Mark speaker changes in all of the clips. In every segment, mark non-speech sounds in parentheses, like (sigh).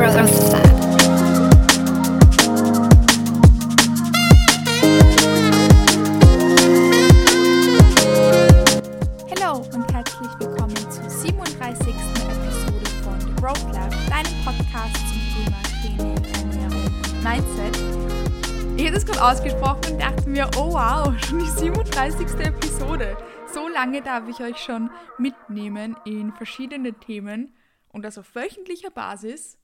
Speaker 1: Hallo und herzlich willkommen zur 37. Episode von The Growth Lab, deinem Podcast zum Thema Training, Ernährung Mindset. Ich habe das gerade ausgesprochen und dachte mir, oh wow, (laughs) schon die 37. Episode. So lange darf ich euch schon mitnehmen in verschiedene Themen und das auf wöchentlicher Basis.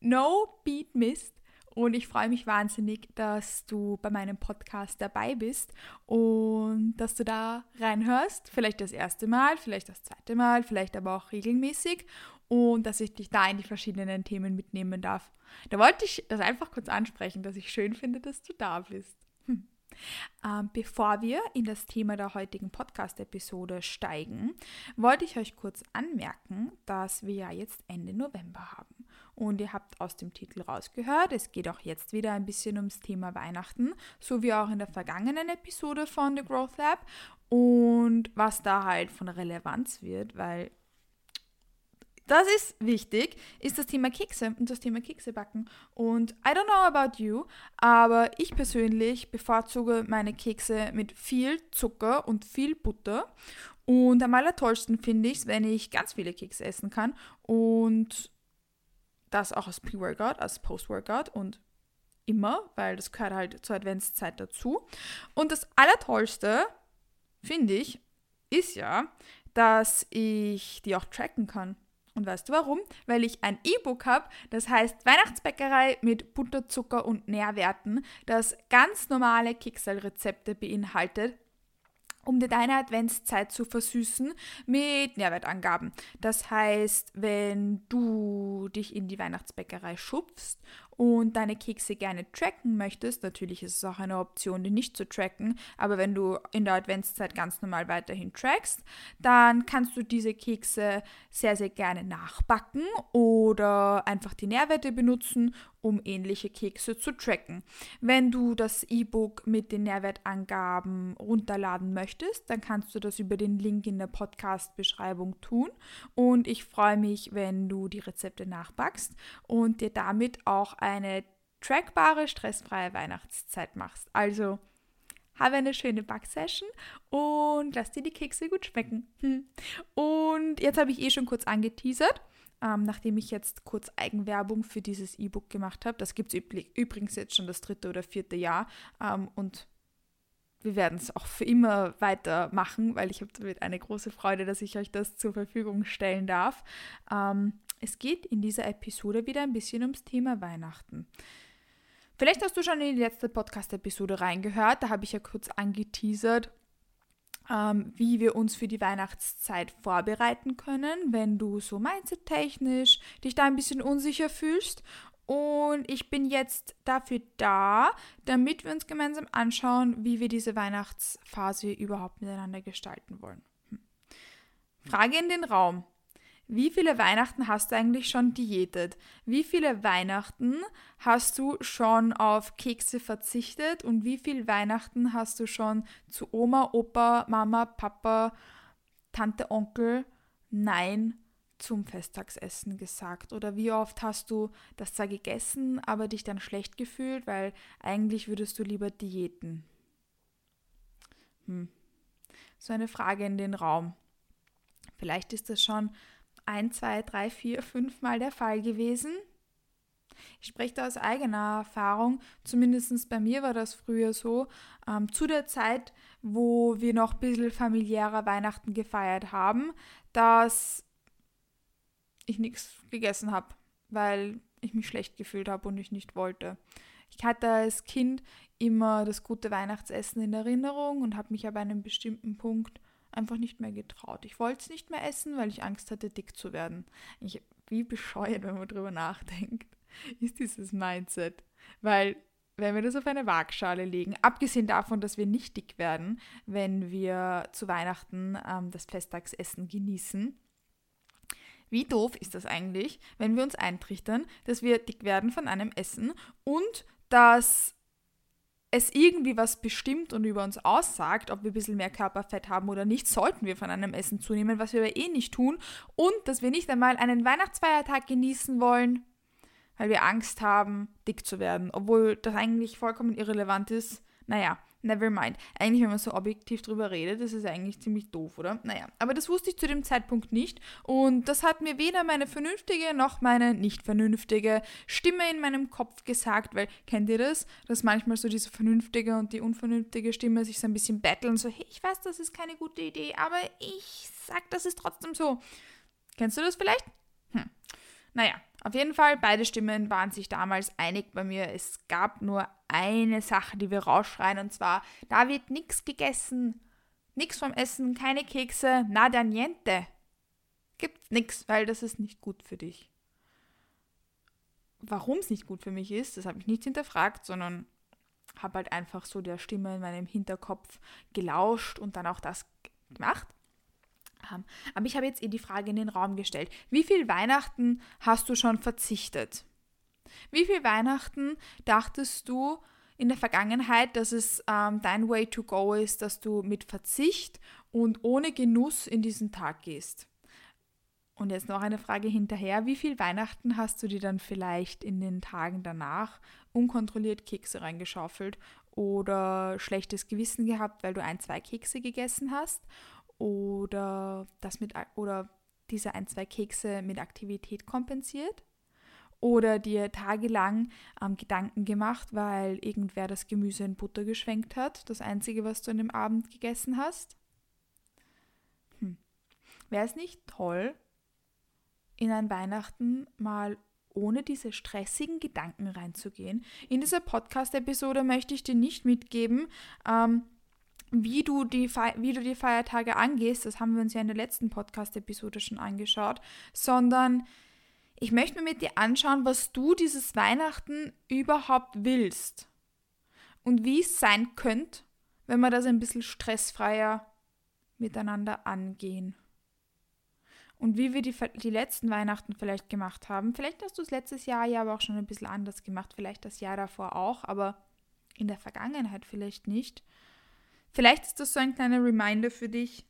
Speaker 1: No Beat Mist. Und ich freue mich wahnsinnig, dass du bei meinem Podcast dabei bist und dass du da reinhörst. Vielleicht das erste Mal, vielleicht das zweite Mal, vielleicht aber auch regelmäßig und dass ich dich da in die verschiedenen Themen mitnehmen darf. Da wollte ich das einfach kurz ansprechen, dass ich schön finde, dass du da bist. Hm. Ähm, bevor wir in das Thema der heutigen Podcast-Episode steigen, wollte ich euch kurz anmerken, dass wir ja jetzt Ende November haben. Und ihr habt aus dem Titel rausgehört, es geht auch jetzt wieder ein bisschen ums Thema Weihnachten, so wie auch in der vergangenen Episode von The Growth Lab. Und was da halt von Relevanz wird, weil das ist wichtig, ist das Thema Kekse und das Thema Kekse backen. Und I don't know about you, aber ich persönlich bevorzuge meine Kekse mit viel Zucker und viel Butter. Und am allertollsten finde ich es, wenn ich ganz viele Kekse essen kann und das auch als Pre-Workout, als Post-Workout und immer, weil das gehört halt zur Adventszeit dazu. Und das Allertollste, finde ich, ist ja, dass ich die auch tracken kann. Und weißt du warum? Weil ich ein E-Book habe, das heißt Weihnachtsbäckerei mit Butter, Zucker und Nährwerten, das ganz normale Kekselrezepte beinhaltet, um dir deine Adventszeit zu versüßen mit Nährwertangaben. Das heißt, wenn du dich in die Weihnachtsbäckerei schubst und deine Kekse gerne tracken möchtest, natürlich ist es auch eine Option, die nicht zu tracken, aber wenn du in der Adventszeit ganz normal weiterhin trackst, dann kannst du diese Kekse sehr, sehr gerne nachbacken oder einfach die Nährwerte benutzen um ähnliche Kekse zu tracken. Wenn du das E-Book mit den Nährwertangaben runterladen möchtest, dann kannst du das über den Link in der Podcast-Beschreibung tun. Und ich freue mich, wenn du die Rezepte nachbackst und dir damit auch eine trackbare, stressfreie Weihnachtszeit machst. Also habe eine schöne Backsession und lass dir die Kekse gut schmecken. Hm. Und jetzt habe ich eh schon kurz angeteasert ähm, nachdem ich jetzt kurz Eigenwerbung für dieses E-Book gemacht habe. Das gibt es übrigens jetzt schon das dritte oder vierte Jahr ähm, und wir werden es auch für immer weitermachen, weil ich habe damit eine große Freude, dass ich euch das zur Verfügung stellen darf. Ähm, es geht in dieser Episode wieder ein bisschen ums Thema Weihnachten. Vielleicht hast du schon in die letzte Podcast-Episode reingehört, da habe ich ja kurz angeteasert, ähm, wie wir uns für die Weihnachtszeit vorbereiten können, wenn du so mindset-technisch dich da ein bisschen unsicher fühlst. Und ich bin jetzt dafür da, damit wir uns gemeinsam anschauen, wie wir diese Weihnachtsphase überhaupt miteinander gestalten wollen. Hm. Frage in den Raum. Wie viele Weihnachten hast du eigentlich schon diätet? Wie viele Weihnachten hast du schon auf Kekse verzichtet? Und wie viele Weihnachten hast du schon zu Oma, Opa, Mama, Papa, Tante, Onkel Nein zum Festtagsessen gesagt? Oder wie oft hast du das zwar gegessen, aber dich dann schlecht gefühlt, weil eigentlich würdest du lieber diäten? Hm. So eine Frage in den Raum. Vielleicht ist das schon ein, zwei, drei, vier, fünf Mal der Fall gewesen. Ich spreche da aus eigener Erfahrung, zumindest bei mir war das früher so. Ähm, zu der Zeit, wo wir noch ein bisschen familiärer Weihnachten gefeiert haben, dass ich nichts gegessen habe, weil ich mich schlecht gefühlt habe und ich nicht wollte. Ich hatte als Kind immer das gute Weihnachtsessen in Erinnerung und habe mich an einem bestimmten Punkt einfach nicht mehr getraut. Ich wollte es nicht mehr essen, weil ich Angst hatte, dick zu werden. Ich, wie bescheuert, wenn man drüber nachdenkt, (laughs) ist dieses Mindset. Weil, wenn wir das auf eine Waagschale legen, abgesehen davon, dass wir nicht dick werden, wenn wir zu Weihnachten ähm, das Festtagsessen genießen, wie doof ist das eigentlich, wenn wir uns eintrichtern, dass wir dick werden von einem Essen und dass es irgendwie was bestimmt und über uns aussagt, ob wir ein bisschen mehr Körperfett haben oder nicht, sollten wir von einem Essen zunehmen, was wir aber eh nicht tun. Und dass wir nicht einmal einen Weihnachtsfeiertag genießen wollen, weil wir Angst haben, dick zu werden, obwohl das eigentlich vollkommen irrelevant ist. Naja, never mind. Eigentlich, wenn man so objektiv drüber redet, ist es eigentlich ziemlich doof, oder? Naja, aber das wusste ich zu dem Zeitpunkt nicht und das hat mir weder meine vernünftige noch meine nicht vernünftige Stimme in meinem Kopf gesagt, weil kennt ihr das? Dass manchmal so diese vernünftige und die unvernünftige Stimme sich so ein bisschen battlen, so, hey, ich weiß, das ist keine gute Idee, aber ich sag, das ist trotzdem so. Kennst du das vielleicht? Naja, auf jeden Fall, beide Stimmen waren sich damals einig bei mir. Es gab nur eine Sache, die wir rausschreien, und zwar, da wird nichts gegessen, nichts vom Essen, keine Kekse, nada niente. Gibt's nichts, weil das ist nicht gut für dich. Warum es nicht gut für mich ist, das habe ich nicht hinterfragt, sondern habe halt einfach so der Stimme in meinem Hinterkopf gelauscht und dann auch das gemacht haben. Aber ich habe jetzt eh die Frage in den Raum gestellt. Wie viel Weihnachten hast du schon verzichtet? Wie viel Weihnachten dachtest du in der Vergangenheit, dass es ähm, dein Way to go ist, dass du mit Verzicht und ohne Genuss in diesen Tag gehst? Und jetzt noch eine Frage hinterher. Wie viel Weihnachten hast du dir dann vielleicht in den Tagen danach unkontrolliert Kekse reingeschaufelt oder schlechtes Gewissen gehabt, weil du ein, zwei Kekse gegessen hast? Oder das mit oder diese ein, zwei Kekse mit Aktivität kompensiert oder dir tagelang ähm, Gedanken gemacht, weil irgendwer das Gemüse in Butter geschwenkt hat, das einzige, was du an dem Abend gegessen hast. Hm. Wäre es nicht toll, in ein Weihnachten mal ohne diese stressigen Gedanken reinzugehen? In dieser Podcast-Episode möchte ich dir nicht mitgeben, ähm, wie du, die wie du die Feiertage angehst, das haben wir uns ja in der letzten Podcast-Episode schon angeschaut, sondern ich möchte mir mit dir anschauen, was du dieses Weihnachten überhaupt willst und wie es sein könnte, wenn wir das ein bisschen stressfreier miteinander angehen. Und wie wir die, die letzten Weihnachten vielleicht gemacht haben. Vielleicht hast du es letztes Jahr ja aber auch schon ein bisschen anders gemacht, vielleicht das Jahr davor auch, aber in der Vergangenheit vielleicht nicht. Vielleicht ist das so ein kleiner Reminder für dich,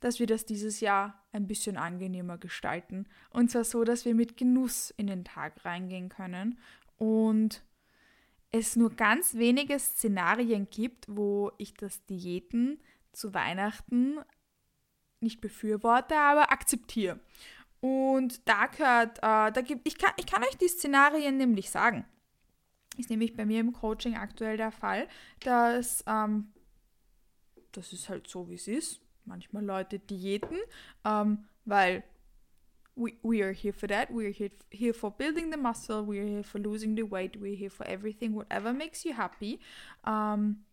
Speaker 1: dass wir das dieses Jahr ein bisschen angenehmer gestalten. Und zwar so, dass wir mit Genuss in den Tag reingehen können und es nur ganz wenige Szenarien gibt, wo ich das Diäten zu Weihnachten nicht befürworte, aber akzeptiere. Und da gehört, äh, da gibt, ich kann, ich kann euch die Szenarien nämlich sagen. Ist nämlich bei mir im Coaching aktuell der Fall, dass ähm, das ist halt so, wie es ist. Manchmal Leute Diäten, ähm, weil we, we are here for that. We are here, here for building the muscle. We are here for losing the weight. We are here for everything, whatever makes you happy. Ähm,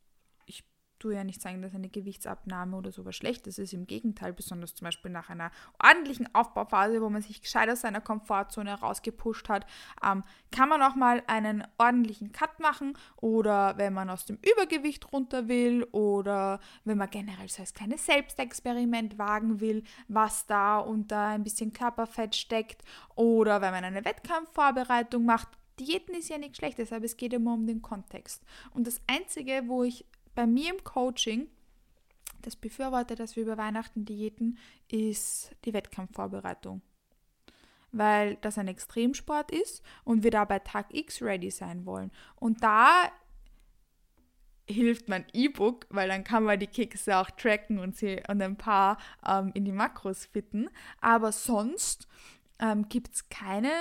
Speaker 1: tue ja nicht sagen, dass eine Gewichtsabnahme oder sowas Schlechtes ist. Im Gegenteil, besonders zum Beispiel nach einer ordentlichen Aufbauphase, wo man sich gescheit aus seiner Komfortzone rausgepusht hat, ähm, kann man auch mal einen ordentlichen Cut machen oder wenn man aus dem Übergewicht runter will oder wenn man generell so als kleines Selbstexperiment wagen will, was da unter ein bisschen Körperfett steckt oder wenn man eine Wettkampfvorbereitung macht. Diäten ist ja nichts Schlechtes, aber es geht immer um den Kontext. Und das Einzige, wo ich bei mir im Coaching, das befürwortet, dass wir über Weihnachten diäten, ist die Wettkampfvorbereitung. Weil das ein Extremsport ist und wir da bei Tag X ready sein wollen. Und da hilft mein E-Book, weil dann kann man die Kekse auch tracken und sie und ein paar ähm, in die Makros fitten. Aber sonst ähm, gibt es keine,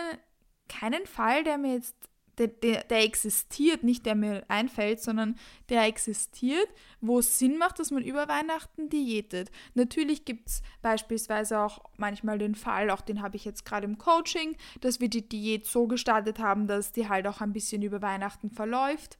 Speaker 1: keinen Fall, der mir jetzt der, der, der, existiert, nicht der mir einfällt, sondern der existiert, wo es Sinn macht, dass man über Weihnachten diätet. Natürlich gibt es beispielsweise auch manchmal den Fall, auch den habe ich jetzt gerade im Coaching, dass wir die Diät so gestartet haben, dass die halt auch ein bisschen über Weihnachten verläuft.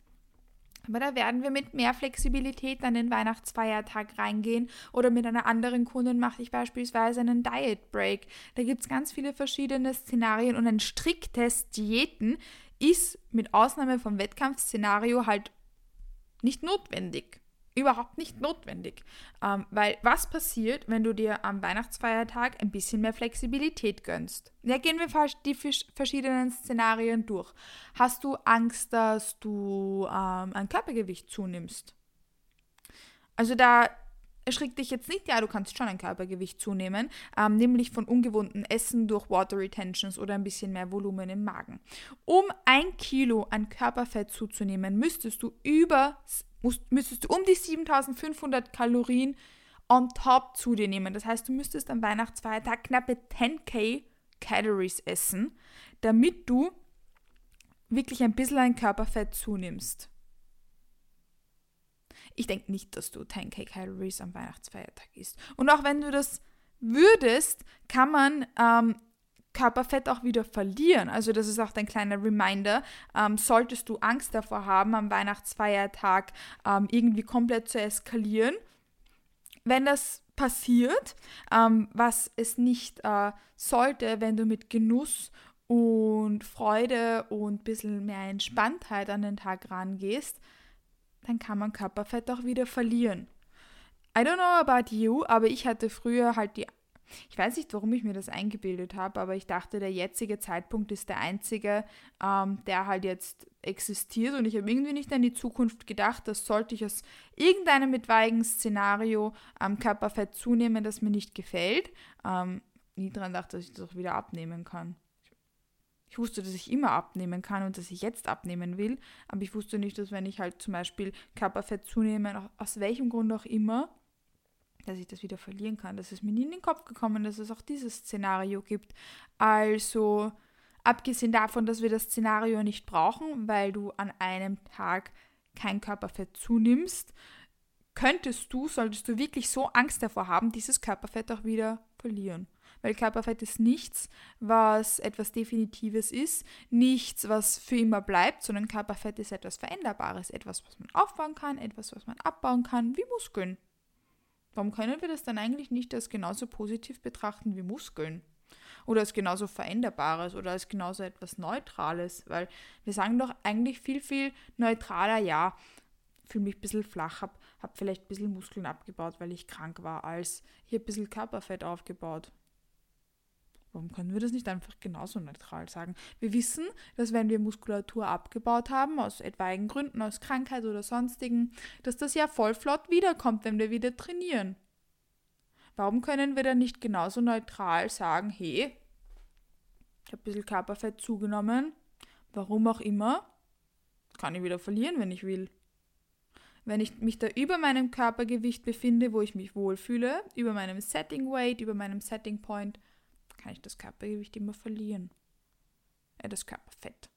Speaker 1: Aber da werden wir mit mehr Flexibilität an den Weihnachtsfeiertag reingehen oder mit einer anderen Kundin mache ich beispielsweise einen Diet Break. Da gibt es ganz viele verschiedene Szenarien und ein striktes Diäten ist mit Ausnahme vom Wettkampfszenario halt nicht notwendig. Überhaupt nicht notwendig. Ähm, weil was passiert, wenn du dir am Weihnachtsfeiertag ein bisschen mehr Flexibilität gönnst? Ja, gehen wir die verschiedenen Szenarien durch. Hast du Angst, dass du ähm, ein Körpergewicht zunimmst? Also da erschrickt dich jetzt nicht, ja, du kannst schon ein Körpergewicht zunehmen, ähm, nämlich von ungewohnten Essen durch Water Retentions oder ein bisschen mehr Volumen im Magen. Um ein Kilo an Körperfett zuzunehmen, müsstest du über, müsstest du um die 7500 Kalorien on top zu dir nehmen. Das heißt, du müsstest am Weihnachtsfeiertag knappe 10k Calories essen, damit du wirklich ein bisschen an Körperfett zunimmst. Ich denke nicht, dass du 10k Calories am Weihnachtsfeiertag isst. Und auch wenn du das würdest, kann man ähm, Körperfett auch wieder verlieren. Also das ist auch dein kleiner Reminder. Ähm, solltest du Angst davor haben, am Weihnachtsfeiertag ähm, irgendwie komplett zu eskalieren, wenn das passiert, ähm, was es nicht äh, sollte, wenn du mit Genuss und Freude und ein bisschen mehr Entspanntheit an den Tag rangehst, dann kann man Körperfett auch wieder verlieren. I don't know about you, aber ich hatte früher halt die ich weiß nicht, warum ich mir das eingebildet habe, aber ich dachte, der jetzige Zeitpunkt ist der einzige, ähm, der halt jetzt existiert und ich habe irgendwie nicht an die Zukunft gedacht, dass sollte ich aus irgendeinem etwaigen Szenario am ähm, Körperfett zunehmen, das mir nicht gefällt, ähm, nie daran dachte, dass ich das auch wieder abnehmen kann. Ich wusste, dass ich immer abnehmen kann und dass ich jetzt abnehmen will, aber ich wusste nicht, dass wenn ich halt zum Beispiel Körperfett zunehme, aus welchem Grund auch immer, dass ich das wieder verlieren kann. Das ist mir nie in den Kopf gekommen, dass es auch dieses Szenario gibt. Also, abgesehen davon, dass wir das Szenario nicht brauchen, weil du an einem Tag kein Körperfett zunimmst, könntest du, solltest du wirklich so Angst davor haben, dieses Körperfett auch wieder verlieren. Weil Körperfett ist nichts, was etwas Definitives ist, nichts, was für immer bleibt, sondern Körperfett ist etwas Veränderbares, etwas, was man aufbauen kann, etwas, was man abbauen kann, wie Muskeln. Warum können wir das dann eigentlich nicht als genauso positiv betrachten wie Muskeln? Oder als genauso Veränderbares oder als genauso etwas Neutrales? Weil wir sagen doch eigentlich viel, viel neutraler, ja, fühle mich ein bisschen flach, habe hab vielleicht ein bisschen Muskeln abgebaut, weil ich krank war, als hier ein bisschen Körperfett aufgebaut. Warum können wir das nicht einfach genauso neutral sagen? Wir wissen, dass wenn wir Muskulatur abgebaut haben, aus etwaigen Gründen, aus Krankheit oder sonstigen, dass das ja voll flott wiederkommt, wenn wir wieder trainieren. Warum können wir dann nicht genauso neutral sagen, hey, ich habe ein bisschen Körperfett zugenommen, warum auch immer, kann ich wieder verlieren, wenn ich will. Wenn ich mich da über meinem Körpergewicht befinde, wo ich mich wohlfühle, über meinem Setting Weight, über meinem Setting Point, kann ich das Körpergewicht immer verlieren. Äh, das Körperfett.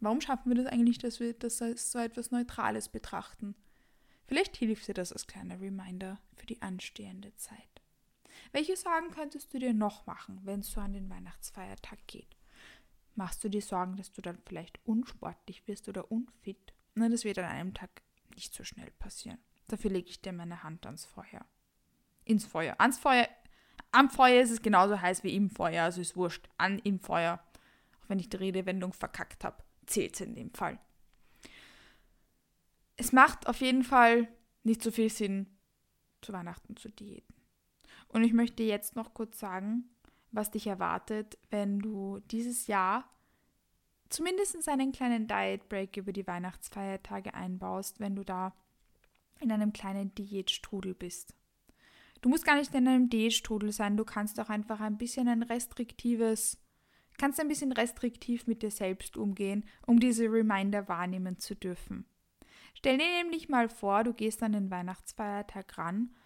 Speaker 1: Warum schaffen wir das eigentlich, dass wir das als so etwas Neutrales betrachten? Vielleicht hilft dir das als kleiner Reminder für die anstehende Zeit. Welche Sorgen könntest du dir noch machen, wenn es so an den Weihnachtsfeiertag geht? Machst du dir Sorgen, dass du dann vielleicht unsportlich wirst oder unfit? Na, das wird an einem Tag nicht so schnell passieren. Dafür lege ich dir meine Hand ans Feuer. Ins Feuer. Ans Feuer am Feuer ist es genauso heiß wie im Feuer, also ist wurscht. An im Feuer. Auch wenn ich die Redewendung verkackt habe, zählt es in dem Fall. Es macht auf jeden Fall nicht so viel Sinn, zu Weihnachten zu diäten. Und ich möchte jetzt noch kurz sagen, was dich erwartet, wenn du dieses Jahr zumindest einen kleinen Diet Break über die Weihnachtsfeiertage einbaust, wenn du da in einem kleinen Diätstrudel bist. Du musst gar nicht in einem D-Strudel sein, du kannst auch einfach ein bisschen ein restriktives, kannst ein bisschen restriktiv mit dir selbst umgehen, um diese Reminder wahrnehmen zu dürfen. Stell dir nämlich mal vor, du gehst an den Weihnachtsfeiertag ran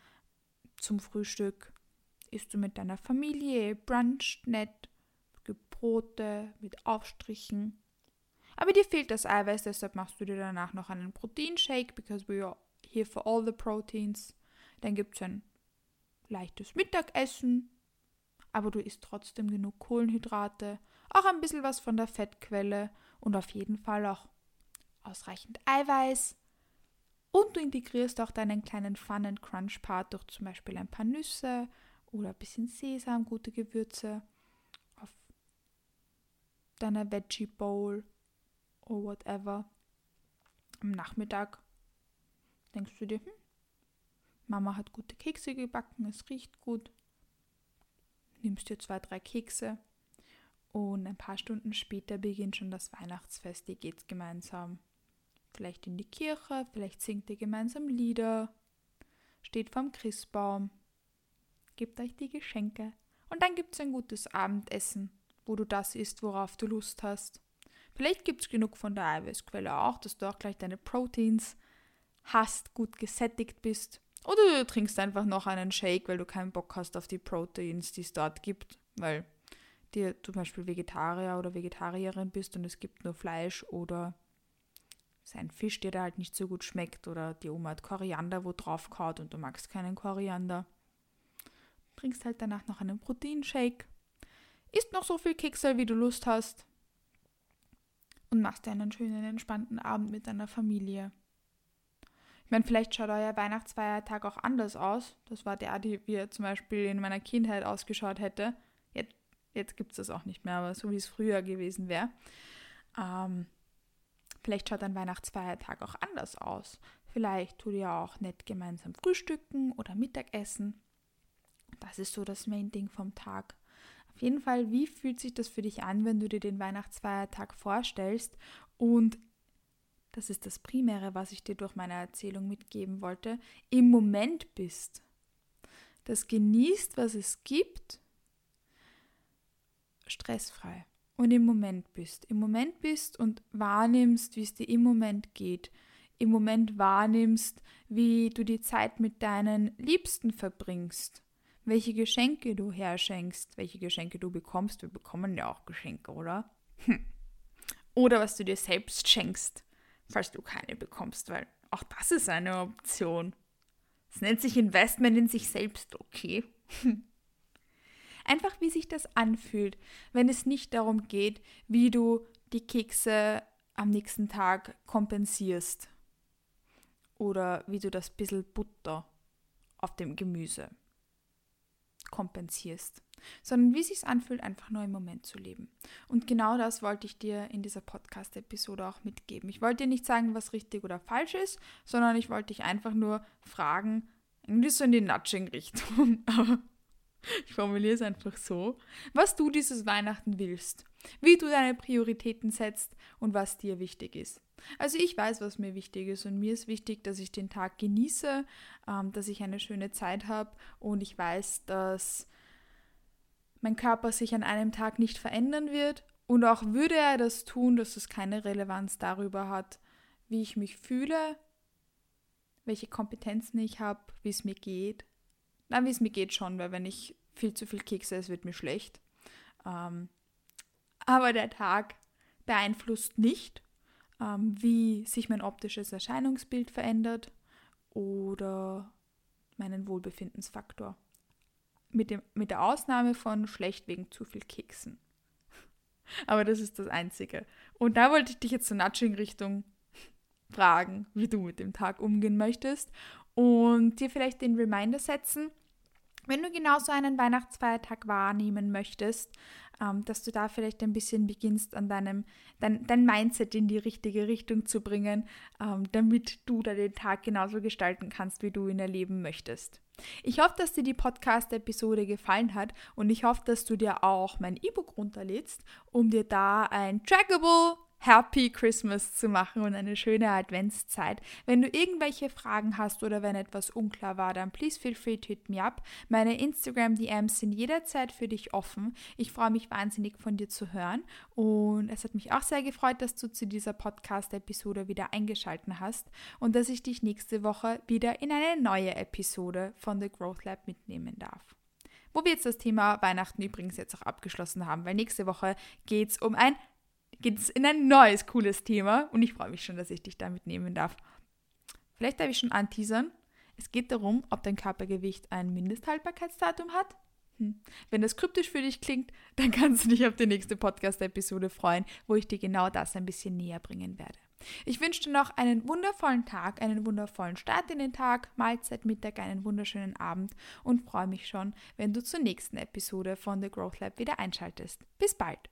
Speaker 1: zum Frühstück, isst du mit deiner Familie, bruncht nett, gibt Brote mit Aufstrichen. Aber dir fehlt das Eiweiß, deshalb machst du dir danach noch einen Proteinshake, because we are here for all the proteins. Dann gibt es ein leichtes Mittagessen, aber du isst trotzdem genug Kohlenhydrate, auch ein bisschen was von der Fettquelle und auf jeden Fall auch ausreichend Eiweiß. Und du integrierst auch deinen kleinen Fun and Crunch Part durch zum Beispiel ein paar Nüsse oder ein bisschen Sesam, gute Gewürze auf deiner Veggie Bowl oder whatever. Am Nachmittag denkst du dir, hm, Mama hat gute Kekse gebacken, es riecht gut. Nimmst dir zwei, drei Kekse und ein paar Stunden später beginnt schon das Weihnachtsfest. Ihr geht gemeinsam vielleicht in die Kirche, vielleicht singt ihr gemeinsam Lieder, steht vorm Christbaum, gebt euch die Geschenke und dann gibt es ein gutes Abendessen, wo du das isst, worauf du Lust hast. Vielleicht gibt es genug von der Eiweißquelle auch, dass du auch gleich deine Proteins hast, gut gesättigt bist. Oder du trinkst einfach noch einen Shake, weil du keinen Bock hast auf die Proteins, die es dort gibt, weil du zum Beispiel Vegetarier oder Vegetarierin bist und es gibt nur Fleisch oder sein Fisch, der dir halt nicht so gut schmeckt oder die Oma hat Koriander, wo drauf kaut und du magst keinen Koriander. Trinkst halt danach noch einen Proteinshake, isst noch so viel Keksel, wie du Lust hast und machst dir einen schönen, entspannten Abend mit deiner Familie. Meine, vielleicht schaut euer Weihnachtsfeiertag auch anders aus. Das war der, die wie er zum Beispiel in meiner Kindheit ausgeschaut hätte. Jetzt, jetzt gibt es das auch nicht mehr, aber so wie es früher gewesen wäre. Ähm, vielleicht schaut ein Weihnachtsfeiertag auch anders aus. Vielleicht tut ihr auch nett gemeinsam frühstücken oder Mittagessen. Das ist so das Main-Ding vom Tag. Auf jeden Fall, wie fühlt sich das für dich an, wenn du dir den Weihnachtsfeiertag vorstellst und das ist das Primäre, was ich dir durch meine Erzählung mitgeben wollte, im Moment bist. Das genießt, was es gibt, stressfrei und im Moment bist. Im Moment bist und wahrnimmst, wie es dir im Moment geht. Im Moment wahrnimmst, wie du die Zeit mit deinen Liebsten verbringst. Welche Geschenke du herschenkst, welche Geschenke du bekommst. Wir bekommen ja auch Geschenke, oder? Hm. Oder was du dir selbst schenkst falls du keine bekommst, weil auch das ist eine Option. Es nennt sich Investment in sich selbst, okay? (laughs) Einfach wie sich das anfühlt, wenn es nicht darum geht, wie du die Kekse am nächsten Tag kompensierst. Oder wie du das bisschen Butter auf dem Gemüse kompensierst sondern wie sich anfühlt, einfach nur im Moment zu leben. Und genau das wollte ich dir in dieser Podcast-Episode auch mitgeben. Ich wollte dir nicht sagen, was richtig oder falsch ist, sondern ich wollte dich einfach nur fragen, irgendwie so in die Nudging-Richtung, (laughs) ich formuliere es einfach so, was du dieses Weihnachten willst, wie du deine Prioritäten setzt und was dir wichtig ist. Also ich weiß, was mir wichtig ist und mir ist wichtig, dass ich den Tag genieße, ähm, dass ich eine schöne Zeit habe und ich weiß, dass mein Körper sich an einem Tag nicht verändern wird und auch würde er das tun, dass es keine Relevanz darüber hat, wie ich mich fühle, welche Kompetenzen ich habe, wie es mir geht. Nein, wie es mir geht schon, weil wenn ich viel zu viel Kekse esse, wird mir schlecht. Ähm, aber der Tag beeinflusst nicht, ähm, wie sich mein optisches Erscheinungsbild verändert oder meinen Wohlbefindensfaktor mit, dem, mit der Ausnahme von schlecht wegen zu viel Keksen. (laughs) Aber das ist das Einzige. Und da wollte ich dich jetzt zur Nudging-Richtung fragen, wie du mit dem Tag umgehen möchtest und dir vielleicht den Reminder setzen, wenn du genauso einen Weihnachtsfeiertag wahrnehmen möchtest, ähm, dass du da vielleicht ein bisschen beginnst, an deinem dein, dein Mindset in die richtige Richtung zu bringen, ähm, damit du da den Tag genauso gestalten kannst, wie du ihn erleben möchtest. Ich hoffe, dass dir die Podcast-Episode gefallen hat und ich hoffe, dass du dir auch mein E-Book runterlädst, um dir da ein trackable Happy Christmas zu machen und eine schöne Adventszeit. Wenn du irgendwelche Fragen hast oder wenn etwas unklar war, dann please feel free to hit me up. Meine Instagram DMs sind jederzeit für dich offen. Ich freue mich wahnsinnig von dir zu hören und es hat mich auch sehr gefreut, dass du zu dieser Podcast-Episode wieder eingeschaltet hast und dass ich dich nächste Woche wieder in eine neue Episode von The Growth Lab mitnehmen darf. Wo wir jetzt das Thema Weihnachten übrigens jetzt auch abgeschlossen haben, weil nächste Woche geht es um ein geht es in ein neues, cooles Thema und ich freue mich schon, dass ich dich da mitnehmen darf. Vielleicht darf ich schon anteasern. Es geht darum, ob dein Körpergewicht ein Mindesthaltbarkeitsdatum hat. Hm. Wenn das kryptisch für dich klingt, dann kannst du dich auf die nächste Podcast-Episode freuen, wo ich dir genau das ein bisschen näher bringen werde. Ich wünsche dir noch einen wundervollen Tag, einen wundervollen Start in den Tag, Mahlzeit, Mittag, einen wunderschönen Abend und freue mich schon, wenn du zur nächsten Episode von The Growth Lab wieder einschaltest. Bis bald!